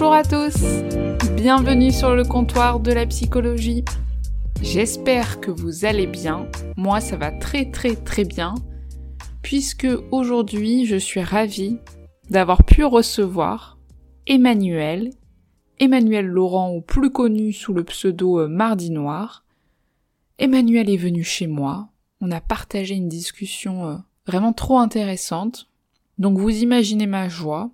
Bonjour à tous, bienvenue sur le comptoir de la psychologie. J'espère que vous allez bien, moi ça va très très très bien, puisque aujourd'hui je suis ravie d'avoir pu recevoir Emmanuel, Emmanuel Laurent ou plus connu sous le pseudo euh, Mardi Noir. Emmanuel est venu chez moi, on a partagé une discussion euh, vraiment trop intéressante, donc vous imaginez ma joie,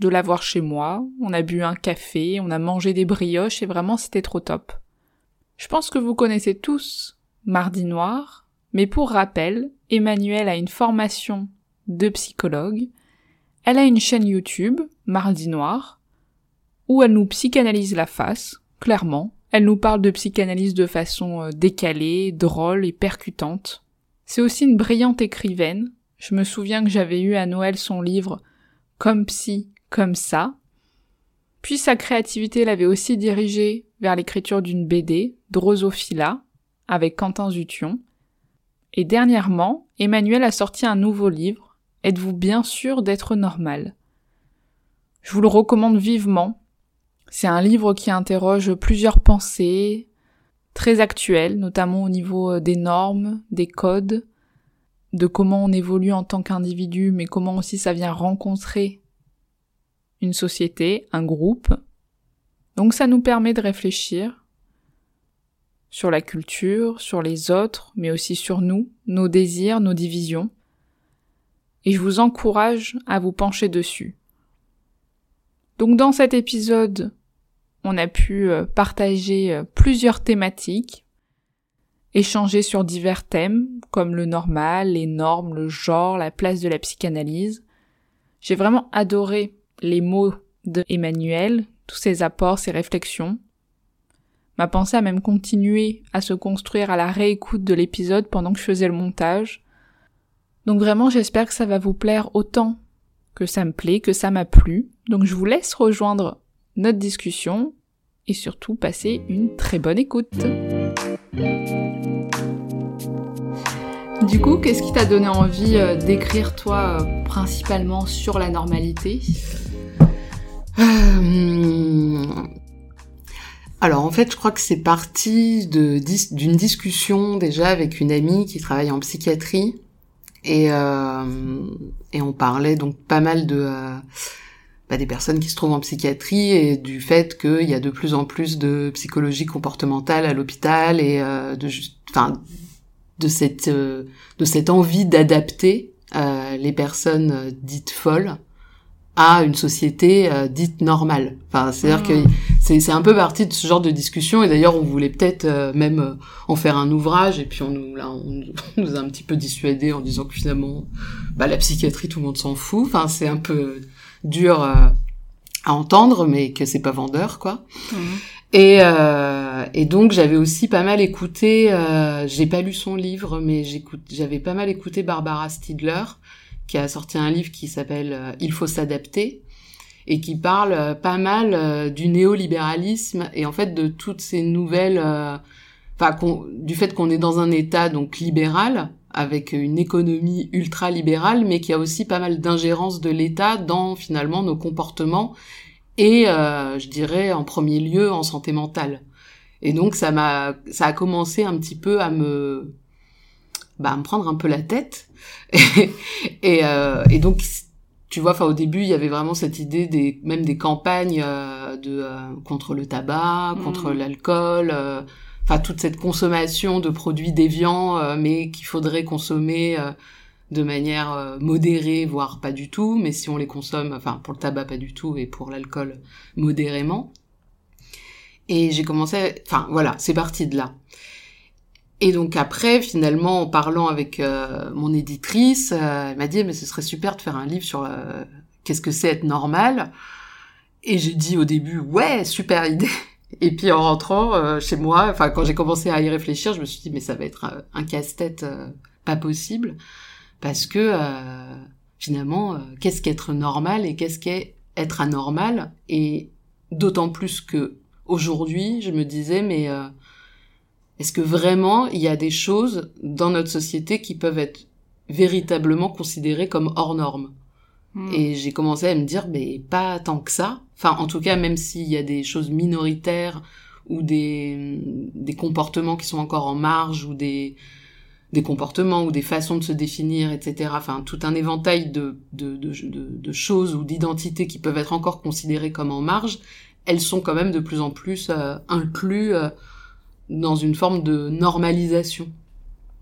de l'avoir chez moi, on a bu un café, on a mangé des brioches et vraiment c'était trop top. Je pense que vous connaissez tous Mardi Noir, mais pour rappel, Emmanuel a une formation de psychologue, elle a une chaîne YouTube, Mardi Noir, où elle nous psychanalyse la face, clairement. Elle nous parle de psychanalyse de façon euh, décalée, drôle et percutante. C'est aussi une brillante écrivaine. Je me souviens que j'avais eu à Noël son livre Comme psy, comme ça. Puis sa créativité l'avait aussi dirigée vers l'écriture d'une BD, Drosophila, avec Quentin Zution. Et dernièrement, Emmanuel a sorti un nouveau livre, Êtes-vous bien sûr d'être normal? Je vous le recommande vivement. C'est un livre qui interroge plusieurs pensées, très actuelles, notamment au niveau des normes, des codes, de comment on évolue en tant qu'individu, mais comment aussi ça vient rencontrer une société, un groupe. Donc ça nous permet de réfléchir sur la culture, sur les autres, mais aussi sur nous, nos désirs, nos divisions. Et je vous encourage à vous pencher dessus. Donc dans cet épisode, on a pu euh, partager euh, plusieurs thématiques, échanger sur divers thèmes, comme le normal, les normes, le genre, la place de la psychanalyse. J'ai vraiment adoré les mots de Emmanuel, tous ses apports, ses réflexions. Ma pensée a même continué à se construire à la réécoute de l'épisode pendant que je faisais le montage. Donc vraiment j'espère que ça va vous plaire autant que ça me plaît, que ça m'a plu. Donc je vous laisse rejoindre notre discussion et surtout passer une très bonne écoute. Du coup, qu'est-ce qui t'a donné envie euh, d'écrire toi euh, principalement sur la normalité? Euh, Alors en fait, je crois que c'est parti d'une discussion déjà avec une amie qui travaille en psychiatrie. Et euh, on parlait donc pas mal de euh, bah, des personnes qui se trouvent en psychiatrie et du fait qu'il y a de plus en plus de psychologie comportementale à l'hôpital et de de cette envie d'adapter les personnes dites folles à une société euh, dite normale. Enfin, c'est-à-dire Mm. que c'est c'est un peu parti de ce genre de discussion et d'ailleurs on voulait peut-être euh, même euh, en faire un ouvrage et puis on nous là on, on nous a un petit peu dissuadé en disant que finalement bah la psychiatrie tout le monde s'en fout. Enfin, c'est un peu dur euh, à entendre mais que c'est pas vendeur quoi. Et, euh, et donc j'avais aussi pas mal écouté, euh, j'ai pas lu son livre, mais j'écoute, j'avais pas mal écouté Barbara Stidler, qui a sorti un livre qui s'appelle euh, Il faut s'adapter, et qui parle euh, pas mal euh, du néolibéralisme et en fait de toutes ces nouvelles, enfin du fait qu'on est dans un État donc libéral avec une économie ultra libérale, mais qui a aussi pas mal d'ingérence de l'État dans finalement nos comportements et je dirais en premier lieu en santé mentale. Et donc ça m'a ça a commencé un petit peu à me bah, à me prendre un peu la tête et et, euh, et donc tu vois enfin au début il y avait vraiment cette idée des même des campagnes euh, de euh, contre le tabac, contre Mhm. l'alcool euh, enfin toute cette consommation de produits déviants euh, mais qu'il faudrait consommer euh, de manière euh, modérée, voire pas du tout, mais si on les consomme, enfin pour le tabac pas du tout et pour l'alcool modérément. Et j'ai commencé, enfin voilà, c'est parti de là. Et donc après, finalement, en parlant avec euh, mon éditrice, euh, elle m'a dit mais ce serait super de faire un livre sur euh, qu'est-ce que c'est être normal. Et j'ai dit au début ouais super idée. Et puis en rentrant chez moi, enfin quand j'ai commencé à y réfléchir, je me suis dit mais ça va être un, casse-tête pas possible parce que finalement qu'est-ce qu'être normal et qu'est-ce qu'est être anormal? Et d'autant plus que aujourd'hui je me disais mais est-ce que vraiment il y a des choses dans notre société qui peuvent être véritablement considérées comme hors normes hmm. Et j'ai commencé à me dire, mais pas tant que ça. Enfin, en tout cas, même s'il y a des choses minoritaires ou des, des comportements qui sont encore en marge ou des, des comportements ou des façons de se définir, etc. Enfin, tout un éventail de, de, de, de, choses ou d'identités qui peuvent être encore considérées comme en marge, elles sont quand même de plus en plus euh, incluses euh, dans une forme de normalisation.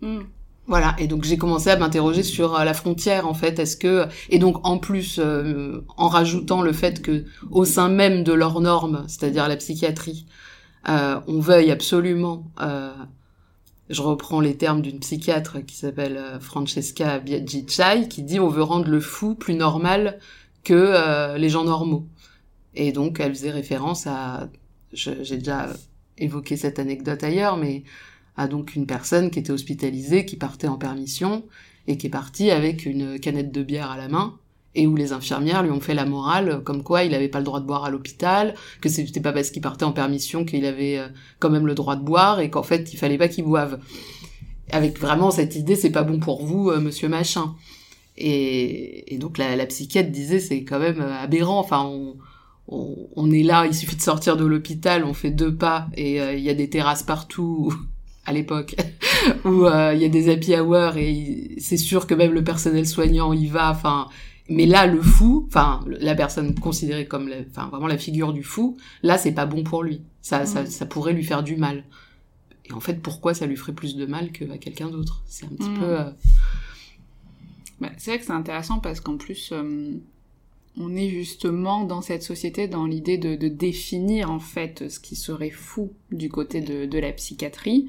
Hmm. Voilà, et donc j'ai commencé à m'interroger sur euh, la frontière en fait. Est-ce que et donc en plus euh, en rajoutant le fait que au sein même de leurs normes, c'est-à-dire la psychiatrie, euh, on veuille absolument. je reprends les termes d'une psychiatre qui s'appelle Francesca Biaggi-Chai, qui dit on veut rendre le fou plus normal que les gens normaux. Et donc elle faisait référence à j'ai déjà évoqué cette anecdote ailleurs, mais à donc une personne qui était hospitalisée, qui partait en permission, et qui est partie avec une canette de bière à la main, et où les infirmières lui ont fait la morale, comme quoi il n'avait pas le droit de boire à l'hôpital, que c'était pas parce qu'il partait en permission qu'il avait euh, quand même le droit de boire, et qu'en fait il fallait pas qu'il boive. Avec vraiment cette idée, c'est pas bon pour vous, euh, monsieur machin. Et, donc la, la psychiatre disait, c'est quand même euh, aberrant, enfin on on, est là, il suffit de sortir de l'hôpital, on fait deux pas et euh, il y a des terrasses partout à l'époque où euh, il y a des happy hours et c'est sûr que même le personnel soignant y va. Enfin, mais là le fou, enfin la personne considérée comme, enfin vraiment la figure du fou, là c'est pas bon pour lui. Ça, ça, ça pourrait lui faire du mal. Et en fait, pourquoi ça lui ferait plus de mal qu'à quelqu'un d'autre? C'est un petit mm. peu. Euh, bah, c'est vrai que c'est intéressant parce qu'en plus, on est justement dans cette société dans l'idée de, définir en fait ce qui serait fou du côté de, la psychiatrie.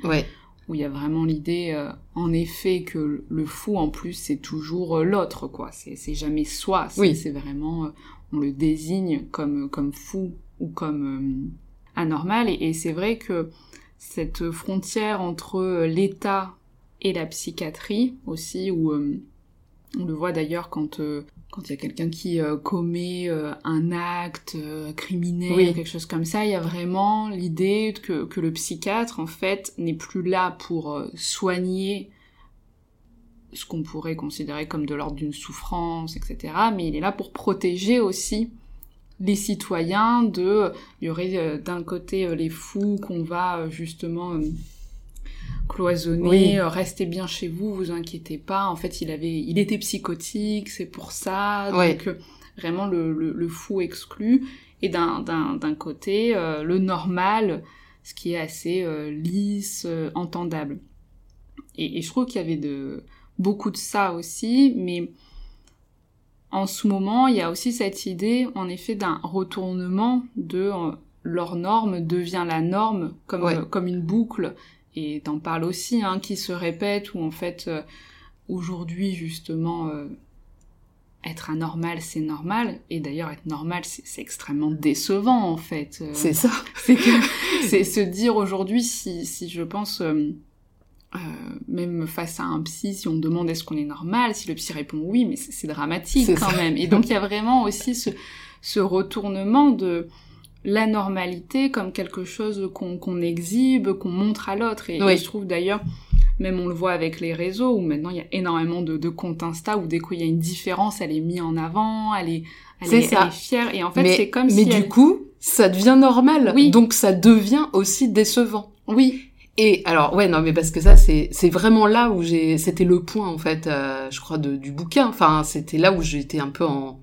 Où il y a vraiment l'idée, euh, en effet, que le fou en plus c'est toujours euh, l'autre, quoi. C'est jamais soi. C'est vraiment, euh, on le désigne comme comme fou ou comme anormal. Et, et c'est vrai que cette frontière entre l'État et la psychiatrie aussi, où on le voit d'ailleurs quand quand il y a quelqu'un qui euh, commet euh, un acte euh, criminel, quelque chose comme ça, il y a vraiment l'idée que, que, le psychiatre, en fait, n'est plus là pour soigner ce qu'on pourrait considérer comme de l'ordre d'une souffrance, etc., mais il est là pour protéger aussi les citoyens de... Il y aurait d'un côté les fous qu'on va justement cloisonné, euh, restez bien chez vous, vous inquiétez pas. En fait, il avait, il était psychotique, c'est pour ça. Donc euh, vraiment le, le, fou exclu. Et d'un d'un côté, euh, le normal, ce qui est assez lisse, entendable. Et, et, je trouve qu'il y avait de beaucoup de ça aussi, mais en ce moment, il y a aussi cette idée, en effet, d'un retournement de leur norme devient la norme comme, comme une boucle et t'en parles aussi, hein, qui se répète, où en fait, euh, aujourd'hui, justement, euh, être anormal, c'est normal, et d'ailleurs, être normal, c'est extrêmement décevant, en fait. Euh. c'est ça. C'est que, c'est se dire aujourd'hui, si, si je pense, même face à un psy, si on demande est-ce qu'on est normal, si le psy répond oui, mais c'est dramatique quand même. Et donc, il y a vraiment aussi ce, ce retournement de la normalité comme quelque chose qu'on exhibe, qu'on montre à l'autre. Et, je trouve d'ailleurs, même on le voit avec les réseaux, où maintenant il y a énormément de, de comptes Insta, où dès qu'il y a une différence, elle est mise en avant, elle est, elle est, fière. Et en fait, c'est comme mais si... Mais du coup, ça devient normal. Oui. Donc ça devient aussi décevant. Oui. Et alors ouais non mais parce que ça c'est c'est vraiment là où j'ai c'était le point en fait euh, je crois de, du bouquin enfin c'était là où j'étais un peu en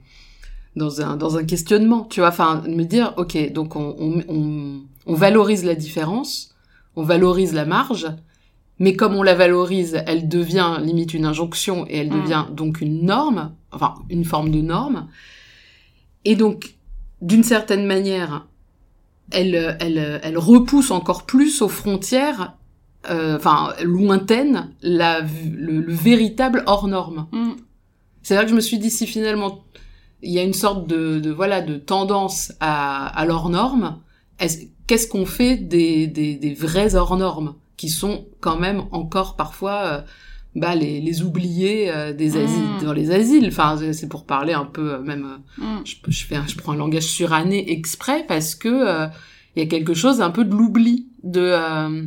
dans un dans un questionnement, tu vois, enfin me dire ok donc on, on, on, valorise la différence, on valorise la marge, mais comme on la valorise, elle devient limite une injonction et elle mm. devient donc une norme, enfin une forme de norme. Et donc d'une certaine manière, elle, elle, elle repousse encore plus aux frontières, euh, enfin lointaines, la, le, le véritable hors norme. Mm. C'est là que je me suis dit si finalement il y a une sorte de, de voilà de tendance à, à l'hors norme, est-ce- qu'est-ce qu'on fait des, des, des vrais hors normes qui sont quand même encore parfois euh, bah, les, les oubliés euh, des asiles, Mm. dans les asiles? Enfin, c'est- pour parler un peu euh, même. Mm. je, je fais, je prends un langage suranné exprès parce que euh, il y a quelque chose un peu de l'oubli de euh,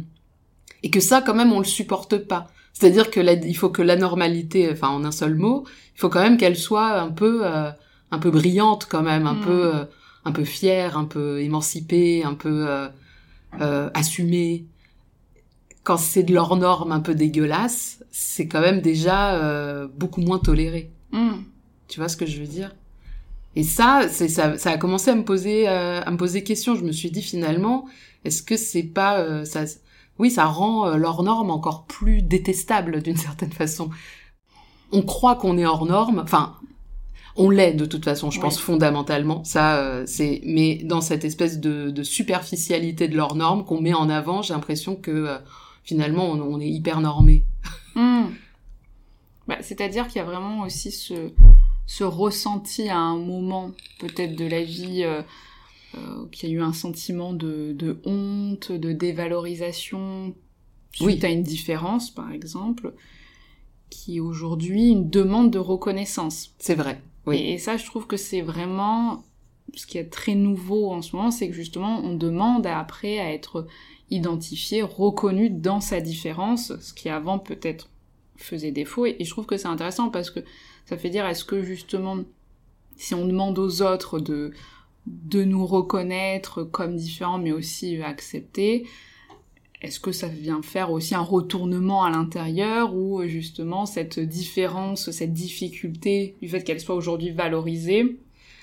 et que ça quand même on le supporte pas. C'est-à-dire que la, il faut que la normalité, enfin en un seul mot, il faut quand même qu'elle soit un peu euh, un peu brillante quand même, un Mm. peu euh, un peu fière, un peu émancipée, un peu euh, euh, assumée. Quand c'est de leur norme un peu dégueulasse, c'est quand même déjà beaucoup moins toléré. Mm. Tu vois ce que je veux dire? Et ça, ça, ça a commencé à me poser euh, à me poser question. Je me suis dit finalement, est-ce que c'est pas euh, ça Oui, ça rend euh, leur norme encore plus détestable d'une certaine façon. On croit qu'on est hors norme, enfin. On l'est de toute façon, je Oui. pense fondamentalement. Ça, euh, c'est. Mais dans cette espèce de, de superficialité de leurs normes qu'on met en avant, j'ai l'impression que euh, finalement on, on est hyper normé. Mm. Bah, C'est-à-dire qu'il y a vraiment aussi ce, ce ressenti à un moment peut-être de la vie, euh, euh, qu'il y a eu un sentiment de, de honte, de dévalorisation suite Oui. à une différence, par exemple, qui est aujourd'hui une demande de reconnaissance. C'est vrai. Oui. Et, et ça, je trouve que c'est vraiment ce qui est très nouveau en ce moment, c'est que justement, on demande à- après à être identifié, reconnu dans sa différence, ce qui avant peut-être faisait défaut. Et, et je trouve que c'est intéressant parce que ça fait dire, est-ce que justement, si on demande aux autres de de nous reconnaître comme différents, mais aussi accepter, est-ce que ça vient faire aussi un retournement à l'intérieur où euh, justement cette différence, cette difficulté du fait qu'elle soit aujourd'hui valorisée,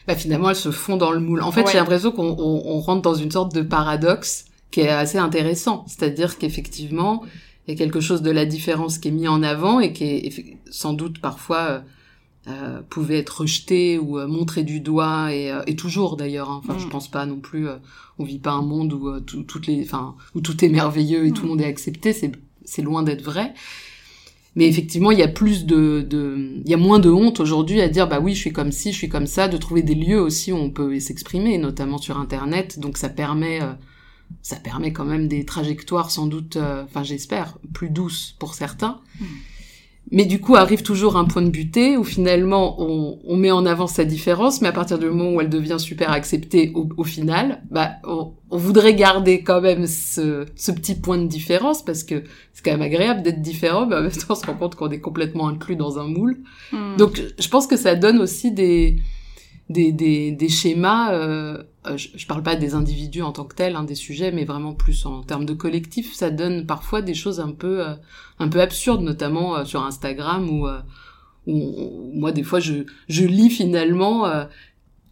bah, finalement elles se font dans le moule. En fait, Ouais. j'ai l'impression qu'on on, on rentre dans une sorte de paradoxe qui est assez intéressant. C'est-à-dire qu'effectivement, il y a quelque chose de la différence qui est mis en avant et qui est sans doute parfois euh, pouvait être rejeté ou euh, montré du doigt et, euh, et toujours d'ailleurs. hein. Enfin, Mm. je pense pas non plus. euh, on vit pas un monde où euh, tout, toutes les, enfin, où tout est merveilleux et tout le Mm. monde est accepté. C'est c'est loin d'être vrai. Mais effectivement, il y a plus de, de, il y a moins de honte aujourd'hui à dire bah oui, je suis comme ci, je suis comme ça, de trouver des lieux aussi où on peut s'exprimer, notamment sur Internet. Donc ça permet, euh, ça permet quand même des trajectoires sans doute, euh, enfin j'espère, plus douces pour certains. Mm. Mais du coup, arrive toujours un point de butée où finalement on, on met en avant sa différence, mais à partir du moment où elle devient super acceptée au, au final, bah on, on voudrait garder quand même ce, ce petit point de différence parce que c'est quand même agréable d'être différent, mais en même temps on se rend compte qu'on est complètement inclus dans un moule. Hmm. Donc je pense que ça donne aussi des des, des, des schémas. Euh, euh, je, je parle pas des individus en tant que tels, hein, des sujets, mais vraiment plus en termes de collectif. Ça donne parfois des choses un peu euh, un peu absurdes, notamment euh, sur Instagram où, euh, où, moi des fois je je lis finalement.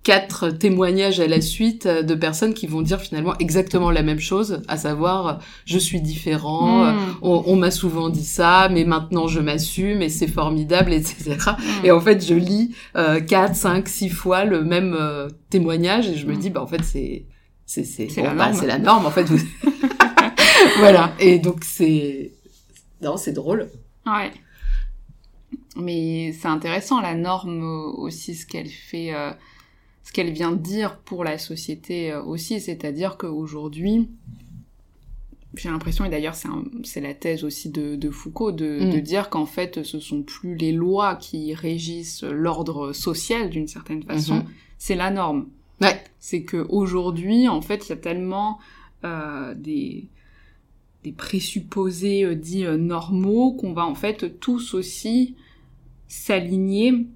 Euh, quatre témoignages à la suite euh, de personnes qui vont dire finalement exactement la même chose, à savoir euh, je suis différent, euh, Hmm. on, on m'a souvent dit ça, mais maintenant je m'assume et c'est formidable, etc. Hmm. Et en fait, je lis euh, 4, 5, 6 fois le même euh, témoignage et je me Mm. dis, bah en fait, c'est c'est c'est C'est bon, la bah, la norme en fait. vous- voilà. Et donc c'est non, c'est drôle. Ouais. Mais c'est intéressant la norme euh, aussi ce qu'elle fait, euh, ce qu'elle vient dire pour la société euh, aussi, c'est-à-dire qu'aujourd'hui, j'ai l'impression, et d'ailleurs c'est la thèse aussi de, de Foucault, de, Mm. de dire qu'en fait ce sont plus les lois qui régissent l'ordre social d'une certaine façon, Mhm. c'est la norme. Ouais. C'est que aujourd'hui, en fait, il y a tellement euh, des des présupposés euh, dits euh, normaux qu'on va en fait tous aussi s'aligner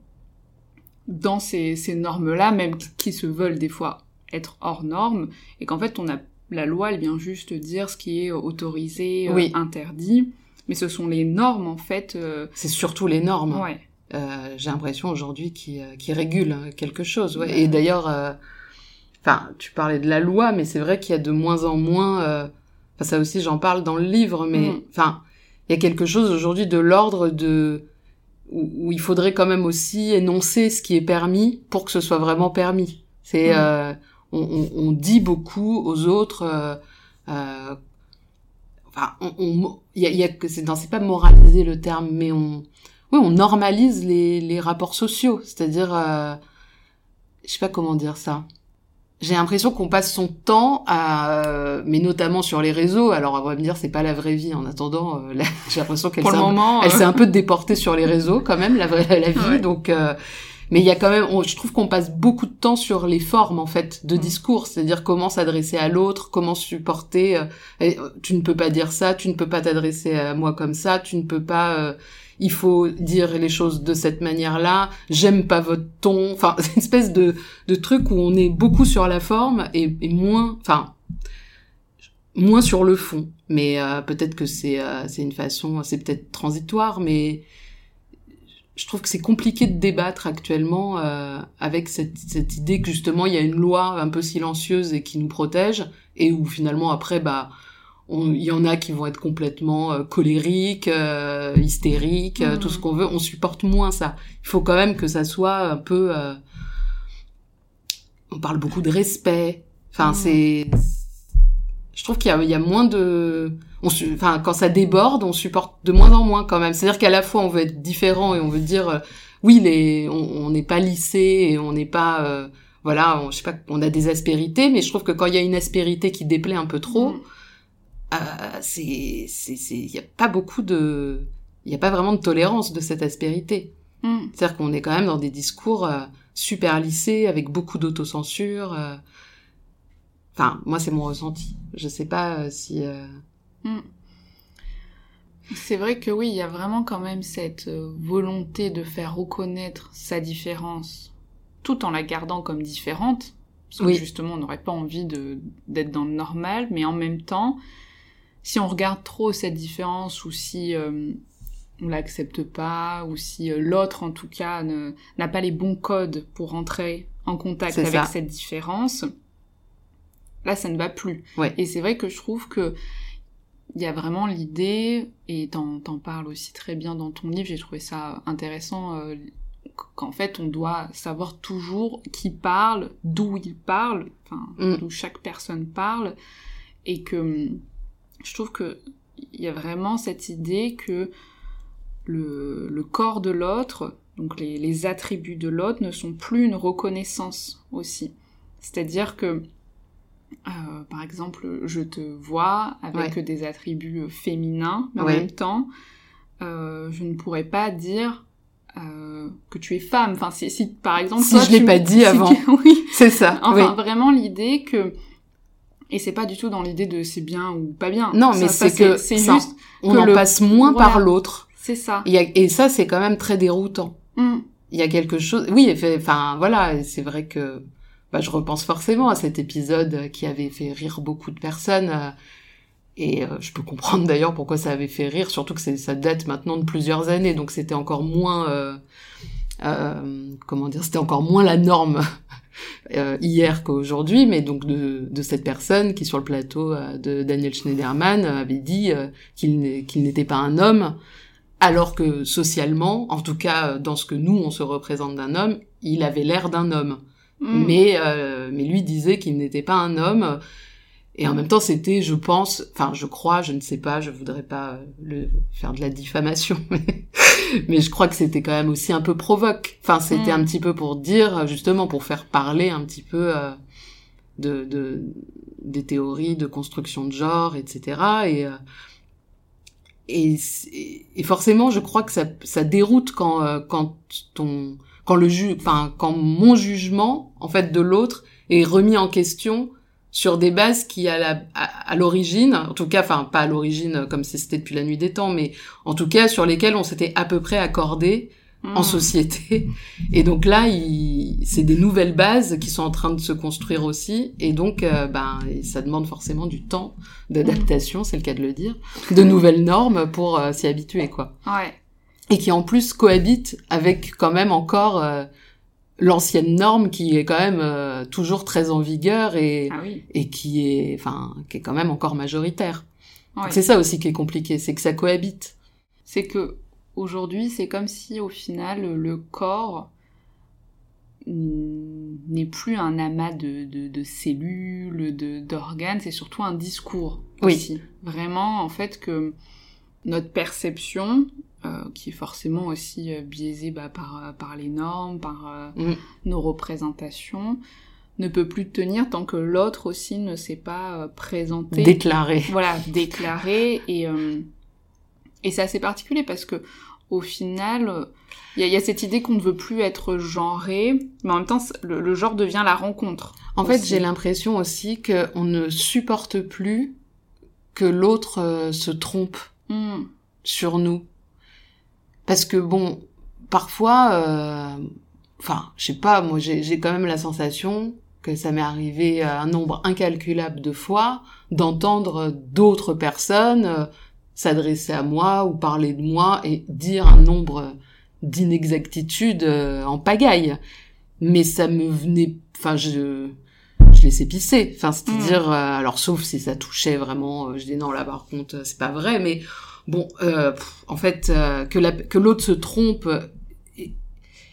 dans ces, ces normes-là, même qui se veulent des fois être hors normes, et qu'en fait on a la loi, elle vient juste dire ce qui est autorisé, euh, Oui. interdit, mais ce sont les normes en fait. euh, C'est surtout les normes. ouais. Euh, j'ai l'impression aujourd'hui qui euh, qui régule hein, quelque chose. Ouais. Et d'ailleurs, euh, enfin, tu parlais de la loi, mais c'est vrai qu'il y a de moins en moins. euh, Enfin, ça aussi, j'en parle dans le livre, mais Mm. enfin, il y a quelque chose aujourd'hui de l'ordre de où, où il faudrait quand même aussi énoncer ce qui est permis pour que ce soit vraiment permis. C'est Mm. euh, on, on, on dit beaucoup aux autres. Euh, euh, enfin, on, on, y a, y a, c'est, non, c'est pas moraliser le terme, mais on, oui, on normalise les, les rapports sociaux. C'est-à-dire, euh, je sais pas comment dire ça j'ai l'impression qu'on passe son temps à, euh, mais notamment sur les réseaux. Alors on va me dire c'est pas la vraie vie. En attendant, euh, j'ai l'impression qu'elle s'est, un, elle s'est un peu déportée sur les réseaux quand même la vraie la vie. Donc, euh, mais il y a quand même, je trouve qu'on passe beaucoup de temps sur les formes en fait de mm. discours, c'est-à-dire comment s'adresser à l'autre, comment supporter. tu ne peux pas dire ça, tu ne peux pas t'adresser à moi comme ça, tu ne peux pas il faut dire les choses de cette manière-là, j'aime pas votre ton, enfin, c'est une espèce de, de truc où on est beaucoup sur la forme et, moins, enfin, moins sur le fond. Mais euh, peut-être que c'est euh, une façon, c'est peut-être transitoire, mais je trouve que c'est compliqué de débattre actuellement euh, avec cette, cette idée que justement il y a une loi un peu silencieuse et qui nous protège et où finalement après bah il y en a qui vont être complètement euh, colériques, euh, hystériques, euh, tout ce mmh. qu'on veut. On supporte moins ça. Il faut quand même que ça soit un peu. On parle beaucoup de respect. Enfin, mmh. c'est. Je trouve qu'il y, y a, moins de. On Enfin, quand ça déborde, on supporte de moins en moins quand même. C'est-à-dire qu'à la fois on veut être différent et on veut dire oui, les, on n'est pas lissé et on n'est pas. voilà, on, je sais pas, on a des aspérités, mais je trouve que quand il y a une aspérité qui déplaît un peu trop. Euh, c'est, il y a pas beaucoup de, il y a pas vraiment de tolérance de cette aspérité. Mm. C'est-à-dire qu'on est quand même dans des discours euh, super lissés avec beaucoup d'autocensure. Euh. Enfin, moi c'est mon ressenti. Je sais pas euh, si. Mm. C'est vrai que oui, il y a vraiment quand même cette volonté de faire reconnaître sa différence, tout en la gardant comme différente. Parce que justement, on n'aurait pas envie de d'être dans le normal, mais en même temps, si on regarde trop cette différence ou si euh, on l'accepte pas ou si euh, l'autre en tout cas n'a pas les bons codes pour rentrer en contact avec cette différence, là ça ne va plus. Et c'est vrai que je trouve que il y a vraiment l'idée, et t'en, t'en parles aussi très bien dans ton livre, j'ai trouvé ça intéressant, euh, qu'en fait on doit savoir toujours qui parle, d'où il parle, enfin mm. d'où chaque personne parle, et que je trouve que il y a vraiment cette idée que le, le corps de l'autre, donc les, les, attributs de l'autre, ne sont plus une reconnaissance aussi. C'est-à-dire que, euh, par exemple, je te vois avec des attributs féminins, mais en même temps, euh, je ne pourrais pas dire euh, que tu es femme. Enfin, si, si par exemple, si je l'ai pas dit avant, oui, c'est ça. Enfin, vraiment l'idée que et c'est pas du tout dans l'idée de c'est bien ou pas bien. Non, mais c'est que c'est juste on en passe moins par l'autre. C'est ça. et ça, c'est quand même très déroutant. Mm. Il y a quelque chose. Oui, enfin voilà, c'est vrai que bah, je repense forcément à cet épisode qui avait fait rire beaucoup de personnes. Euh, et euh, je peux comprendre d'ailleurs pourquoi ça avait fait rire, surtout que ça date maintenant de plusieurs années, donc c'était encore moins, euh, euh, comment dire, c'était encore moins la norme euh, hier qu'aujourd'hui, mais donc de, de, cette personne qui sur le plateau euh, de Daniel Schneiderman euh, avait dit qu'il n'était pas un homme, alors que socialement, en tout cas dans ce que nous on se représente d'un homme, il avait l'air d'un homme. Mm. Mais, mais lui disait qu'il n'était pas un homme et en même temps, c'était, je pense, enfin, je crois, je ne sais pas, je voudrais pas le, faire de la diffamation, mais, mais je crois que c'était quand même aussi un peu provoque. Enfin, c'était mm. un petit peu pour dire, justement, pour faire parler un petit peu euh, de, de, des théories de construction de genre, etc. Et, euh, et, et, forcément, je crois que ça, ça déroute quand, quand ton, quand le ju enfin, quand mon jugement, en fait, de l'autre est remis en question sur des bases qui à à, l'origine, en tout cas, enfin pas à l'origine comme si c'était depuis la nuit des temps, mais en tout cas sur lesquelles on s'était à peu près accordé en hmm. société. Et donc là, c'est des nouvelles bases qui sont en train de se construire aussi, et donc euh, ben ça demande forcément du temps d'adaptation, hmm. c'est le cas de le dire, de nouvelles normes pour euh, s'y habituer quoi. Ouais. Et qui en plus cohabitent avec quand même encore euh, l'ancienne norme qui est quand même euh, toujours très en vigueur et ah et qui est enfin qui est quand même encore majoritaire. C'est ça aussi qui est compliqué, c'est que ça cohabite. C'est que aujourd'hui, c'est comme si au final le corps n'est plus un amas de, de, de cellules, de d'organes, c'est surtout un discours Oui. aussi. Vraiment, en fait, que notre perception, euh, qui est forcément aussi euh, biaisée bah, par, euh, par les normes, par euh, Mm. nos représentations, ne peut plus tenir tant que l'autre aussi ne s'est pas présenté Déclaré. voilà, déclaré et et c'est assez particulier parce que au final, il y, a- il y a cette idée qu'on ne veut plus être genré, mais en même temps, le, le genre devient la rencontre. En fait, j'ai l'impression aussi qu'on ne supporte plus que l'autre se trompe Hmm. sur nous. Parce que bon, parfois, euh, enfin, je sais pas, moi j'ai j'ai quand même la sensation que ça m'est arrivé euh, un nombre incalculable de fois d'entendre d'autres personnes euh, s'adresser à moi ou parler de moi et dire un nombre d'inexactitudes euh, en pagaille. Mais ça me venait, enfin, je, je laissais pisser. Enfin, c'est-à-dire, euh, alors sauf si ça touchait vraiment, je dis non là par contre, c'est pas vrai, mais bon, euh, en fait, euh, que la, que l'autre se trompe et,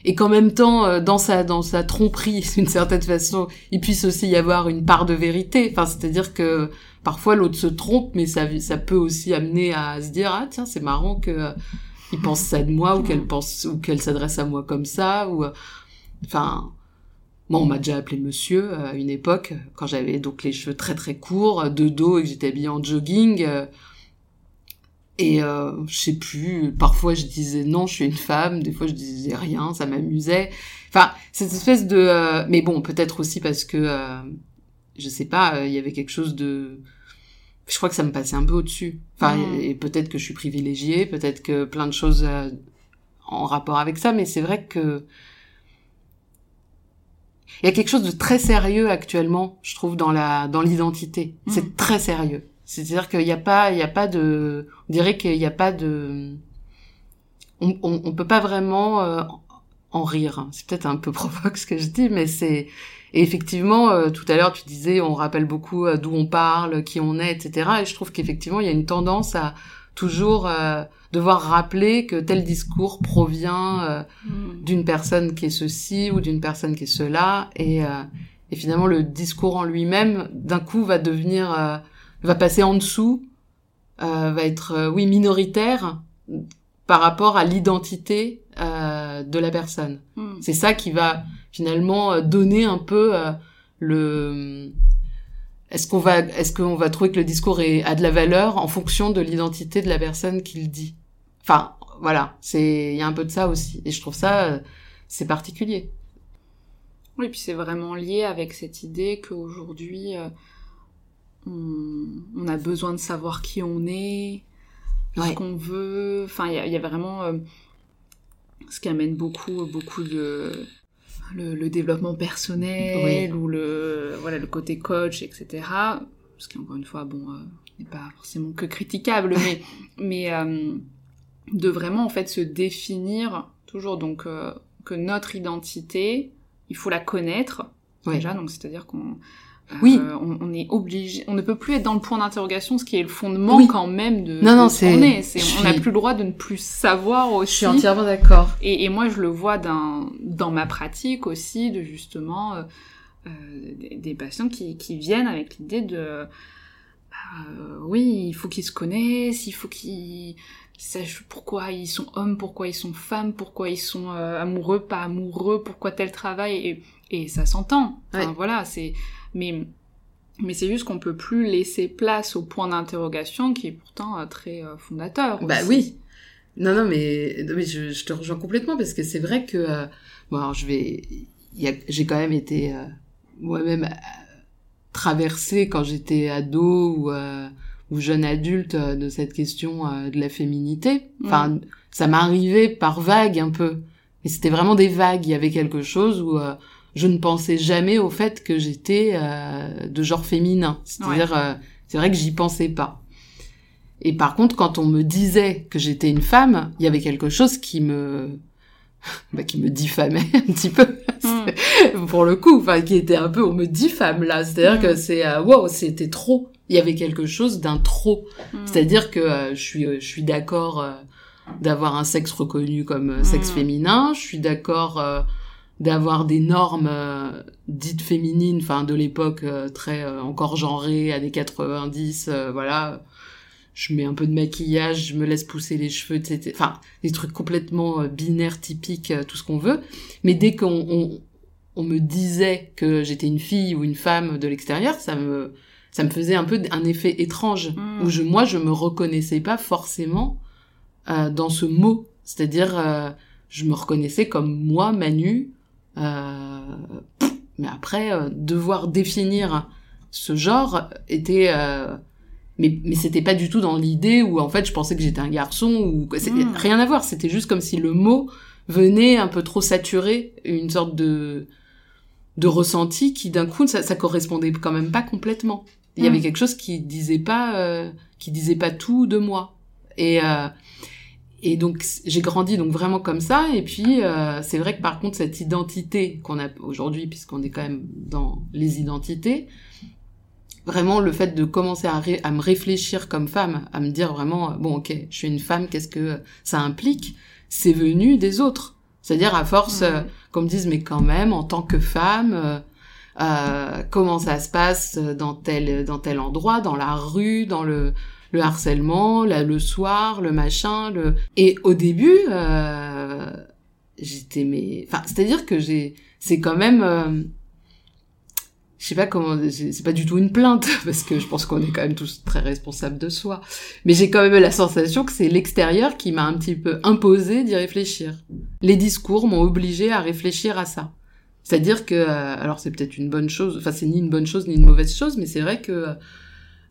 et qu'en même temps, euh, dans sa dans sa tromperie, d'une certaine façon, il puisse aussi y avoir une part de vérité. Enfin, c'est-à-dire que parfois l'autre se trompe, mais ça ça peut aussi amener à se dire ah tiens c'est marrant que il pense ça de moi ou qu'elle pense ou qu'elle s'adresse à moi comme ça ou euh, enfin moi, on m'a déjà appelé monsieur euh, à une époque, quand j'avais donc les cheveux très très courts, de dos et que j'étais habillée en jogging. Et euh, je sais plus, parfois je disais non, je suis une femme, des fois je disais rien, ça m'amusait. Enfin, cette espèce de... euh, mais bon, peut-être aussi parce que, euh, je sais pas, euh, il y avait quelque chose de... Je crois que ça me passait un peu au-dessus. Enfin, Mhm. et, et peut-être que je suis privilégiée, peut-être que plein de choses euh, en rapport avec ça, mais c'est vrai que il y a quelque chose de très sérieux actuellement, je trouve, dans la dans l'identité. C'est très sérieux. C'est-à-dire qu'il n'y a pas, il y a pas de, on dirait qu'il n'y a pas de, on, on, on peut pas vraiment euh, en rire. C'est peut-être un peu provoque ce que je dis, mais c'est, et effectivement, euh, tout à l'heure tu disais, on rappelle beaucoup euh, d'où on parle, qui on est, etc. Et je trouve qu'effectivement, il y a une tendance à toujours euh, devoir rappeler que tel discours provient Hmm. d'une personne qui est ceci ou d'une personne qui est cela et, et finalement le discours en lui-même d'un coup va devenir va passer en dessous euh, va être euh, oui minoritaire par rapport à l'identité euh, de la personne. Hmm. c'est ça qui va finalement euh, donner un peu euh, le est-ce qu'on va est-ce qu'on va trouver que le discours est, a de la valeur en fonction de l'identité de la personne qui le dit. Enfin voilà c'est il y a un peu de ça aussi. Et je trouve ça c'est particulier. Oui, puis c'est vraiment lié avec cette idée qu'aujourd'hui, euh, on, on a besoin de savoir qui on est, ce qu'on veut. Enfin, il y, a- il y a vraiment euh, ce qui amène beaucoup, beaucoup de le, le développement personnel Oui. ou le voilà le côté coach, etc. Ce qui encore une fois, bon, euh, n'est pas forcément que critiquable, mais mais euh, de vraiment en fait se définir toujours donc que notre identité, il faut la connaître déjà, donc c'est-à-dire qu'on euh, Oui. on, on est obligé, on ne peut plus être dans le point d'interrogation, ce qui est le fondement Oui. quand même de, Non, non, de ce qu'on est. On n'a suis- plus le droit de ne plus savoir aussi. je suis entièrement d'accord Et, et moi, je le vois dans, dans ma pratique aussi, de justement euh, euh, des, des patients qui, qui viennent avec l'idée de euh, oui, il faut qu'ils se connaissent, il faut qu'ils sachent pourquoi ils sont hommes, pourquoi ils sont femmes, pourquoi ils sont euh, amoureux, pas amoureux, pourquoi tel travail, et, et ça s'entend. Enfin, Ouais. voilà, c'est mais mais c'est juste qu'on peut plus laisser place au point d'interrogation qui est pourtant euh, très euh, fondateur. Bah aussi. oui. Non, non, mais, mais je, je te rejoins complètement parce que c'est vrai que, euh, bon, alors je vais, j'ai quand même été euh, moi-même euh, traversée quand j'étais ado ou, ou jeune adulte de cette question de la féminité. Enfin, ça m'arrivait par vagues un peu. Mais c'était vraiment des vagues. Il y avait quelque chose où je ne pensais jamais au fait que j'étais euh, de genre féminin. C'est-à-dire, euh, c'est vrai que j'y pensais pas. Et par contre, quand on me disait que j'étais une femme, il y avait quelque chose qui me, bah, qui me diffamait un petit peu, Mm. pour le coup, enfin, qui était un peu, on me diffame là. C'est-à-dire Mm. que c'est, euh, wow, c'était trop. Il y avait quelque chose d'un trop. Mm. C'est-à-dire que euh, je suis, euh, je suis d'accord d'avoir un sexe reconnu comme sexe féminin. Je suis d'accord euh, d'avoir des normes euh, dites féminines, enfin de l'époque euh, très euh, encore genrées, années 90, voilà. Je mets un peu de maquillage, je me laisse pousser les cheveux, etc. Enfin, des trucs complètement binaires, typiques, tout ce qu'on veut. Mais dès qu'on on, on me disait que j'étais une fille ou une femme de l'extérieur, ça me ça me faisait un peu un effet étrange Mm. où je moi je me reconnaissais pas forcément euh, dans ce mot c'est-à-dire euh, je me reconnaissais comme moi Manu euh, mais après euh, devoir définir ce genre était euh, mais mais c'était pas du tout dans l'idée où en fait je pensais que j'étais un garçon ou que c'est Mm. rien à voir. C'était juste comme si le mot venait un peu trop saturer une sorte de de ressenti qui d'un coup ça, ça correspondait quand même pas complètement. Il y avait quelque chose qui disait pas euh, qui disait pas tout de moi. Et euh, et donc j'ai grandi donc vraiment comme ça. Et puis euh, c'est vrai que par contre cette identité qu'on a aujourd'hui puisqu'on est quand même dans les identités vraiment le fait de commencer à, ré- à me réfléchir comme femme à me dire vraiment euh, bon ok je suis une femme qu'est-ce que ça implique c'est venu des autres. C'est-à-dire à force euh, qu'on me dise mais quand même en tant que femme euh, euh, comment ça se passe dans tel dans tel endroit dans la rue dans le le harcèlement là, le soir le machin le et au début euh, j'étais mais enfin c'est à dire que j'ai c'est quand même euh, je sais pas comment c'est c'est pas du tout une plainte parce que je pense qu'on est quand même tous très responsables de soi mais j'ai quand même la sensation que c'est l'extérieur qui m'a un petit peu imposé d'y réfléchir. Les discours m'ont obligé à réfléchir à ça. C'est-à-dire que euh, alors c'est peut-être une bonne chose enfin c'est ni une bonne chose ni une mauvaise chose mais c'est vrai que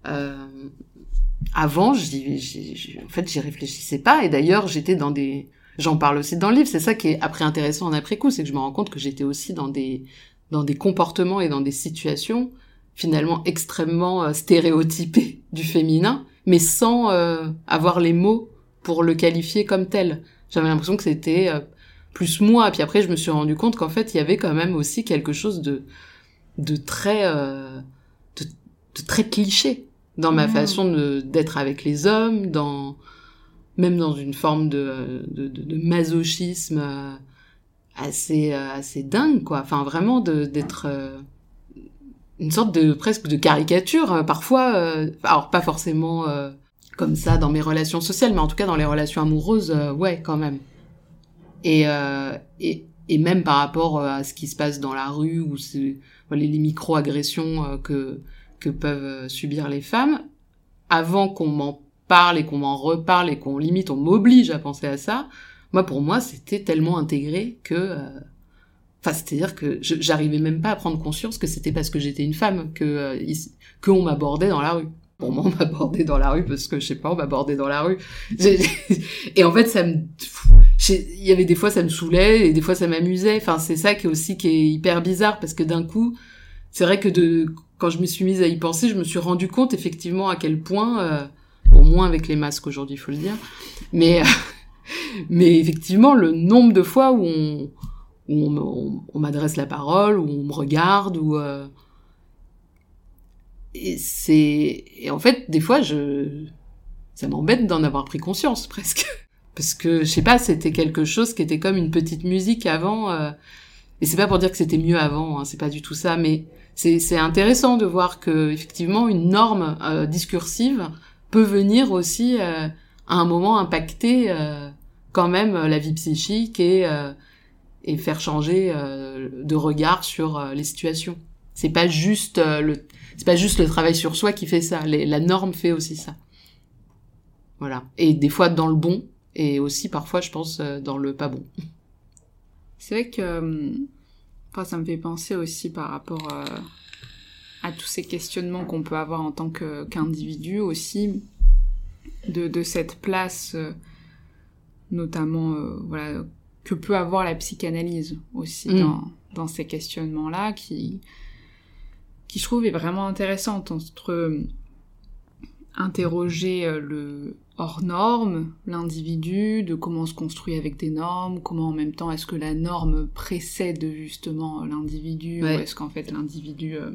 euh, avant j'y, j'y- j'y- en fait j'y réfléchissais pas. Et d'ailleurs j'étais dans des j'en parle aussi dans le livre. C'est ça qui est après intéressant en après coup c'est que je me rends compte que j'étais aussi dans des dans des comportements et dans des situations finalement extrêmement euh, stéréotypées du féminin mais sans euh, avoir les mots pour le qualifier comme tel. J'avais l'impression que c'était euh, plus moi. Puis après je me suis rendu compte qu'en fait il y avait quand même aussi quelque chose de de très euh, de, de très cliché dans ma Mm. façon d'être avec les hommes dans même dans une forme de de, de, de masochisme euh, assez euh, assez dingue quoi enfin vraiment d'être euh, une sorte de presque de caricature parfois alors pas forcément comme ça dans mes relations sociales mais en tout cas dans les relations amoureuses ouais quand même et et et même par rapport à ce qui se passe dans la rue ou les micro-agressions que que peuvent euh, subir les femmes avant qu'on m'en parle et qu'on m'en reparle et qu'on limite on m'oblige à penser à ça. Moi pour moi c'était tellement intégré que euh, enfin c'est-à-dire que j'arrivais même pas à prendre conscience que c'était parce que j'étais une femme que euh, qu'on m'abordait dans la rue. Pour moi on m'abordait dans la rue parce que je sais pas on m'abordait dans la rue. Et en fait ça me il y avait des fois ça me saoulait et des fois ça m'amusait. Enfin c'est ça qui est aussi qui est hyper bizarre parce que d'un coup c'est vrai que de quand je me suis mise à y penser je me suis rendu compte effectivement à quel point euh, au moins avec les masques aujourd'hui il faut le dire mais mais effectivement le nombre de fois où on où on, m'adresse la parole où on me regarde ou euh, et c'est et en fait des fois je ça m'embête d'en avoir pris conscience presque. Parce que je sais pas c'était quelque chose qui était comme une petite musique avant euh, et c'est pas pour dire que c'était mieux avant hein, c'est pas du tout ça mais c'est intéressant de voir que effectivement une norme euh, discursive peut venir aussi euh, à un moment impacter euh, quand même euh, la vie psychique et euh, et faire changer euh, de regard sur les situations. C'est pas juste le c'est pas juste le travail sur soi qui fait ça. La norme fait aussi ça. Voilà. Et des fois dans le bon et aussi parfois je pense dans le pas bon. C'est vrai que euh, enfin, ça me fait penser aussi par rapport euh, à tous ces questionnements qu'on peut avoir en tant qu'individu aussi, de, de cette place, euh, notamment, euh, voilà, que peut avoir la psychanalyse aussi Mm. dans, dans ces questionnements-là, qui, qui je trouve est vraiment intéressante entre interroger euh, le hors norme, l'individu, de comment on se construit avec des normes, comment en même temps est-ce que la norme précède justement l'individu, Ouais. ou est-ce qu'en fait l'individu euh,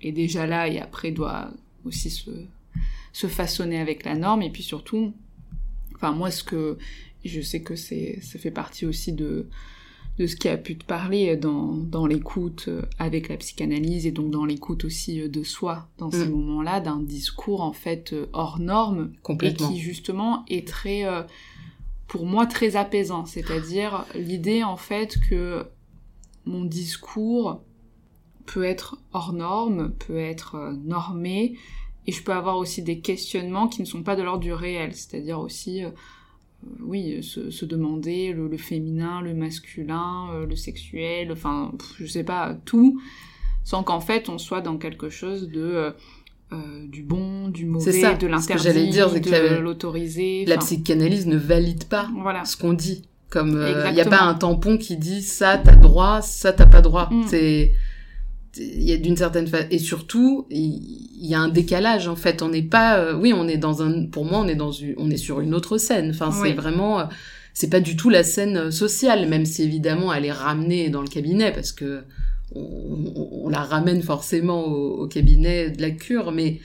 est déjà là et après doit aussi se, se façonner avec la norme, et puis surtout, enfin moi ce que je sais que c'est ça fait partie aussi de de ce qui a pu te parler dans, dans l'écoute euh, avec la psychanalyse et donc dans l'écoute aussi euh, de soi dans ces Mm. moments-là, d'un discours en fait euh, hors norme et qui justement est très, pour moi, très apaisant. C'est-à-dire l'idée en fait que mon discours peut être hors norme, peut être normé, et je peux avoir aussi des questionnements qui ne sont pas de l'ordre du réel, c'est-à-dire aussi, oui, se, se demander le, le féminin, le masculin, euh, le sexuel, enfin, pff, je sais pas, tout, sans qu'en fait on soit dans quelque chose de euh, euh, du bon, du mauvais, C'est ça, de l'interdit, de la- l'autorisé. La enfin, psychanalyse ne valide pas Voilà. ce qu'on dit. Comme il n'y a pas un tampon qui dit ça t'as droit, ça t'as pas droit. Mm. C'est il y a d'une certaine façon et surtout il y a un décalage en fait. On n'est pas euh, oui on est dans un pour moi on est dans une on est sur une autre scène. Enfin c'est Oui. vraiment euh, c'est pas du tout la scène euh, sociale même si évidemment elle est ramenée dans le cabinet parce que on, on- on la ramène forcément au, au cabinet de la cure mais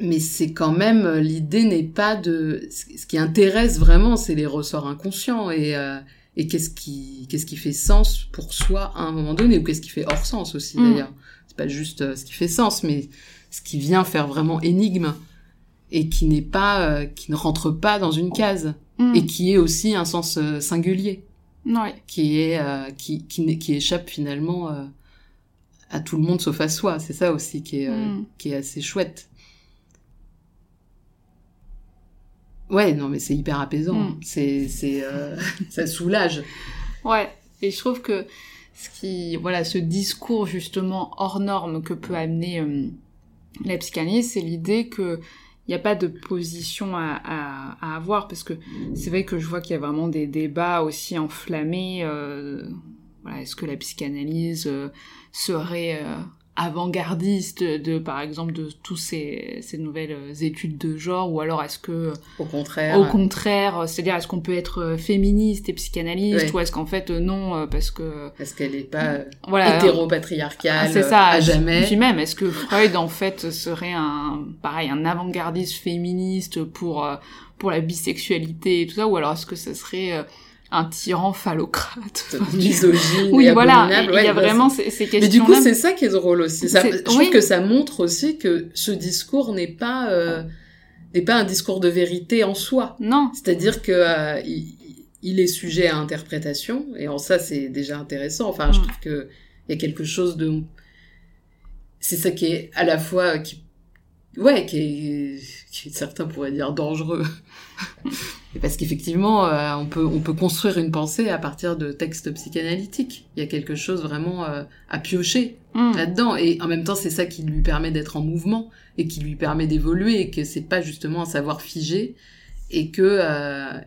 mais c'est quand même l'idée n'est pas de ce ce qui intéresse vraiment c'est les ressorts inconscients et euh, et qu'est-ce qui qu'est-ce qui fait sens pour soi à un moment donné ou qu'est-ce qui fait hors sens aussi Mm. d'ailleurs c'est pas juste euh, ce qui fait sens mais ce qui vient faire vraiment énigme et qui n'est pas euh, qui ne rentre pas dans une case Mm. et qui est aussi un sens euh, singulier Ouais. qui est qui qui, qui échappe finalement à tout le monde sauf à soi c'est ça aussi qui est Mm. qui est assez chouette ouais non mais c'est hyper apaisant Mm. c'est c'est euh, ça soulage Ouais, et je trouve que ce qui, voilà, ce discours justement hors norme que peut amener euh, la psychanalyse, c'est l'idée que il n'y a pas de position à, à, à avoir, parce que c'est vrai que je vois qu'il y a vraiment des débats aussi enflammés. euh, voilà, est-ce que la psychanalyse euh, serait euh, avant-gardiste de, par exemple, de tous ces, ces nouvelles euh, études de genre, ou alors est-ce que au contraire. au contraire, c'est-à-dire est-ce qu'on peut être euh, féministe et psychanalyste ou est-ce qu'en fait euh, non parce que parce qu'elle est pas voilà. hétéropatriarcale ah, c'est ça. à jamais. Puis même est-ce que Freud en fait serait un pareil un avant-gardiste féministe pour pour la bisexualité et tout ça ou alors est-ce que ça serait un tyran phallocrate Enfin, misogyne Oui et voilà, il y a bah, vraiment ces, ces Mais questions du coup, c'est ça qui est drôle aussi. Ça, je trouve oui. que ça montre aussi que ce discours n'est pas euh, n'est pas un discours de vérité en soi. non, C'est-à-dire que euh, il, il est sujet à interprétation et en ça c'est déjà intéressant. Enfin, je Mm. trouve que il y a quelque chose de c'est ça qui est à la fois qui ouais qui est, qui certains pourraient dire dangereux Et parce qu'effectivement euh, on peut on peut construire une pensée à partir de textes psychanalytiques il y a quelque chose vraiment euh, à piocher Hmm. là-dedans et en même temps c'est ça qui lui permet d'être en mouvement et qui lui permet d'évoluer et que c'est pas justement un savoir figé et que euh,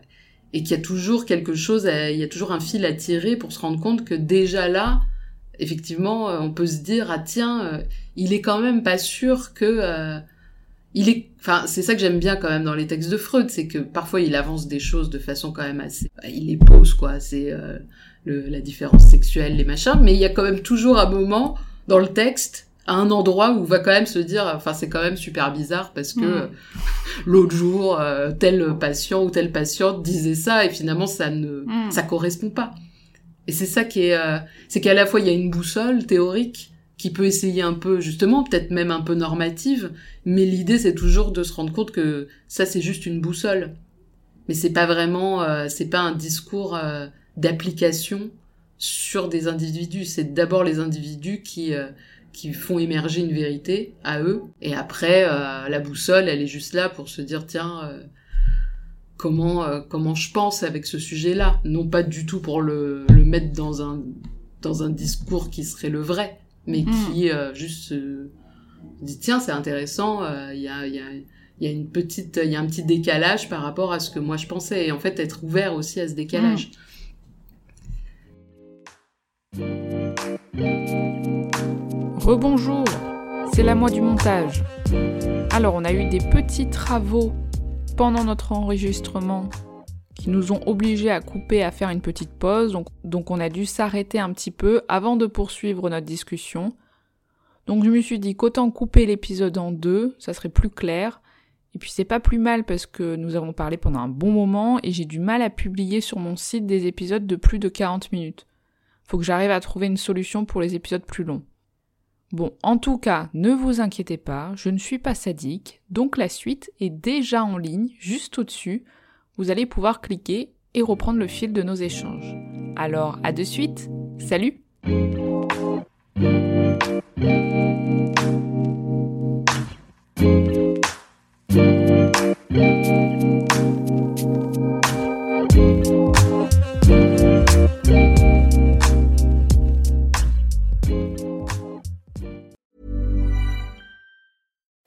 et qu'il y a toujours quelque chose à- il y a toujours un fil à tirer pour se rendre compte que déjà là effectivement euh, on peut se dire ah tiens euh, il est quand même pas sûr que euh, il est enfin c'est ça que j'aime bien quand même dans les textes de Freud c'est que parfois il avance des choses de façon quand même assez bah, il les pose quoi c'est euh, le, la différence sexuelle les machins mais il y a quand même toujours un moment dans le texte à un endroit où on va quand même se dire enfin c'est quand même super bizarre parce que Mm. l'autre jour euh, tel patient ou telle patiente disait ça et finalement ça ne Mm. ça correspond pas et c'est ça qui est euh, c'est qu'à la fois il y a une boussole théorique qui peut essayer un peu justement peut-être même un peu normative mais l'idée c'est toujours de se rendre compte que ça c'est juste une boussole. Mais c'est pas vraiment euh, c'est pas un discours euh, d'application sur des individus. C'est d'abord les individus qui euh, qui font émerger une vérité à eux. Et après la boussole elle est juste là pour se dire tiens comment comment je pense avec ce sujet-là. Non pas du tout pour le, le mettre dans un dans un discours qui serait le vrai mais Mm. qui euh, juste se dit tiens c'est intéressant euh, il y a y a il y a une petite il y a un petit décalage par rapport à ce que moi je pensais et en fait être ouvert aussi à ce décalage Rebonjour, c'est la moi du montage. Alors, on a eu des petits travaux pendant notre enregistrement nous ont obligés à couper, à faire une petite pause. Donc, donc on a dû s'arrêter un petit peu avant de poursuivre notre discussion. Donc je me suis dit qu'autant couper l'épisode en deux, ça serait plus clair. Et puis c'est pas plus mal parce que nous avons parlé pendant un bon moment et j'ai du mal à publier sur mon site des épisodes de plus de 40 minutes. Faut que j'arrive à trouver une solution pour les épisodes plus longs. Bon, en tout cas, ne vous inquiétez pas, je ne suis pas sadique, donc la suite est déjà en ligne, juste au-dessus. Vous allez pouvoir cliquer et reprendre le fil de nos échanges. Alors, à de suite, salut